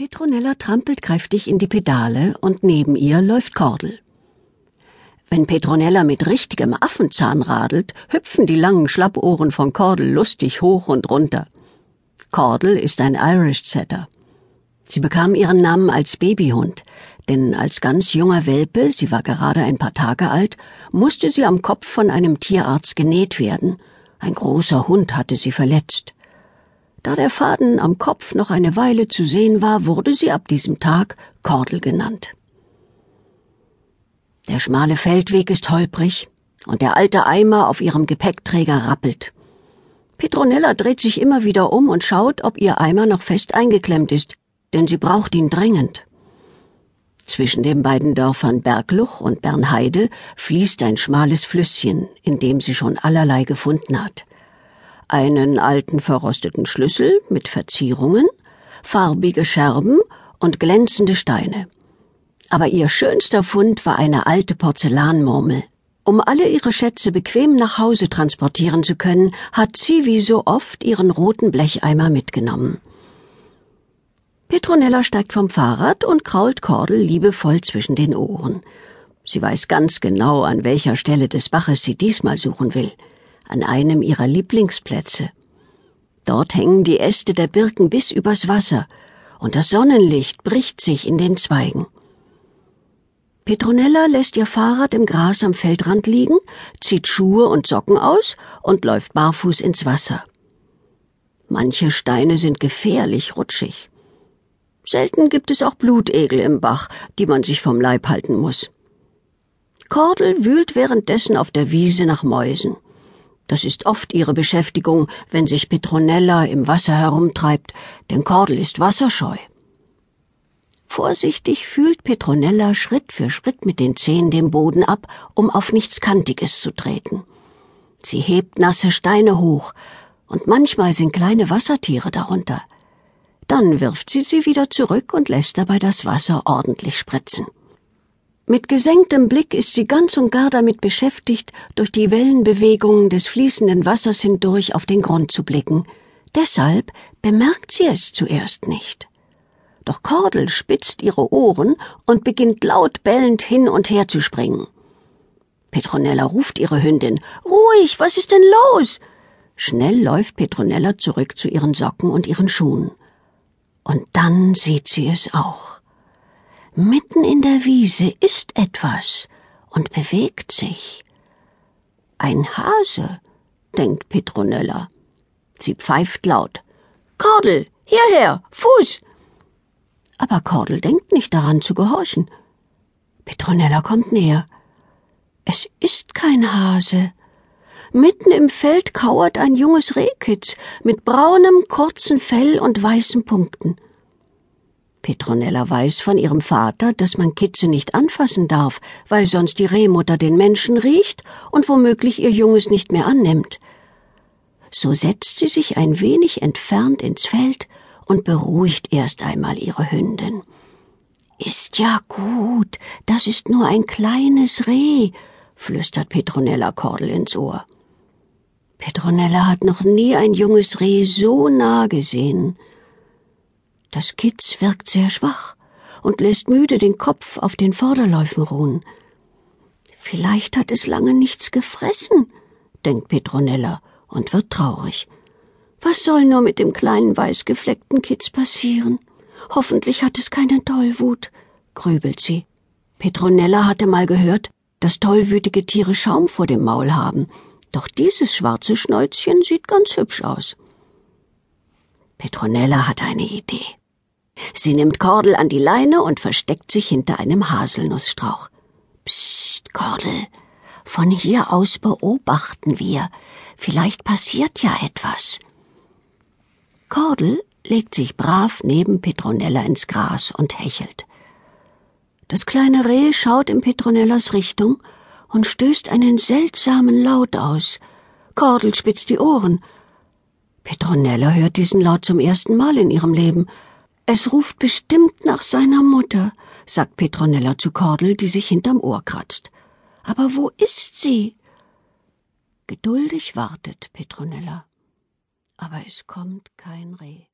Petronella trampelt kräftig in die Pedale und neben ihr läuft Kordel. Wenn Petronella mit richtigem Affenzahn radelt, hüpfen die langen Schlappohren von Kordel lustig hoch und runter. Kordel ist ein Irish Setter. Sie bekam ihren Namen als Babyhund, denn als ganz junger Welpe, sie war gerade ein paar Tage alt, musste sie am Kopf von einem Tierarzt genäht werden. Ein großer Hund hatte sie verletzt. Da der Faden am Kopf noch eine Weile zu sehen war, wurde sie ab diesem Tag Kordel genannt. Der schmale Feldweg ist holprig und der alte Eimer auf ihrem Gepäckträger rappelt. Petronella dreht sich immer wieder um und schaut, ob ihr Eimer noch fest eingeklemmt ist, denn sie braucht ihn dringend. Zwischen den beiden Dörfern Bergluch und Bernheide fließt ein schmales Flüsschen, in dem sie schon allerlei gefunden hat einen alten verrosteten Schlüssel mit Verzierungen, farbige Scherben und glänzende Steine. Aber ihr schönster Fund war eine alte Porzellanmurmel. Um alle ihre Schätze bequem nach Hause transportieren zu können, hat sie wie so oft ihren roten Blecheimer mitgenommen. Petronella steigt vom Fahrrad und krault Kordel liebevoll zwischen den Ohren. Sie weiß ganz genau, an welcher Stelle des Baches sie diesmal suchen will an einem ihrer Lieblingsplätze. Dort hängen die Äste der Birken bis übers Wasser, und das Sonnenlicht bricht sich in den Zweigen. Petronella lässt ihr Fahrrad im Gras am Feldrand liegen, zieht Schuhe und Socken aus und läuft barfuß ins Wasser. Manche Steine sind gefährlich rutschig. Selten gibt es auch Blutegel im Bach, die man sich vom Leib halten muss. Kordel wühlt währenddessen auf der Wiese nach Mäusen. Das ist oft ihre Beschäftigung, wenn sich Petronella im Wasser herumtreibt, denn Kordel ist wasserscheu. Vorsichtig fühlt Petronella Schritt für Schritt mit den Zehen den Boden ab, um auf nichts Kantiges zu treten. Sie hebt nasse Steine hoch, und manchmal sind kleine Wassertiere darunter. Dann wirft sie sie wieder zurück und lässt dabei das Wasser ordentlich spritzen. Mit gesenktem Blick ist sie ganz und gar damit beschäftigt, durch die Wellenbewegungen des fließenden Wassers hindurch auf den Grund zu blicken. Deshalb bemerkt sie es zuerst nicht. Doch Kordel spitzt ihre Ohren und beginnt laut bellend hin und her zu springen. Petronella ruft ihre Hündin. Ruhig, was ist denn los? Schnell läuft Petronella zurück zu ihren Socken und ihren Schuhen. Und dann sieht sie es auch. Mitten in der Wiese ist etwas und bewegt sich. Ein Hase, denkt Petronella. Sie pfeift laut. Kordel, hierher, Fuß! Aber Kordel denkt nicht daran zu gehorchen. Petronella kommt näher. Es ist kein Hase. Mitten im Feld kauert ein junges Rehkitz mit braunem, kurzen Fell und weißen Punkten. Petronella weiß von ihrem Vater, dass man Kitze nicht anfassen darf, weil sonst die Rehmutter den Menschen riecht und womöglich ihr Junges nicht mehr annimmt. So setzt sie sich ein wenig entfernt ins Feld und beruhigt erst einmal ihre Hündin. Ist ja gut, das ist nur ein kleines Reh, flüstert Petronella Kordel ins Ohr. Petronella hat noch nie ein junges Reh so nah gesehen. Das Kitz wirkt sehr schwach und lässt müde den Kopf auf den Vorderläufen ruhen. Vielleicht hat es lange nichts gefressen, denkt Petronella und wird traurig. Was soll nur mit dem kleinen weißgefleckten Kitz passieren? Hoffentlich hat es keine Tollwut, grübelt sie. Petronella hatte mal gehört, dass tollwütige Tiere Schaum vor dem Maul haben, doch dieses schwarze Schnäuzchen sieht ganz hübsch aus. Petronella hat eine Idee. Sie nimmt Kordel an die Leine und versteckt sich hinter einem Haselnussstrauch. Psst, Kordel. Von hier aus beobachten wir. Vielleicht passiert ja etwas. Kordel legt sich brav neben Petronella ins Gras und hechelt. Das kleine Reh schaut in Petronellas Richtung und stößt einen seltsamen Laut aus. Kordel spitzt die Ohren. Petronella hört diesen Laut zum ersten Mal in ihrem Leben. Es ruft bestimmt nach seiner Mutter, sagt Petronella zu Kordel, die sich hinterm Ohr kratzt. Aber wo ist sie? Geduldig wartet Petronella. Aber es kommt kein Reh.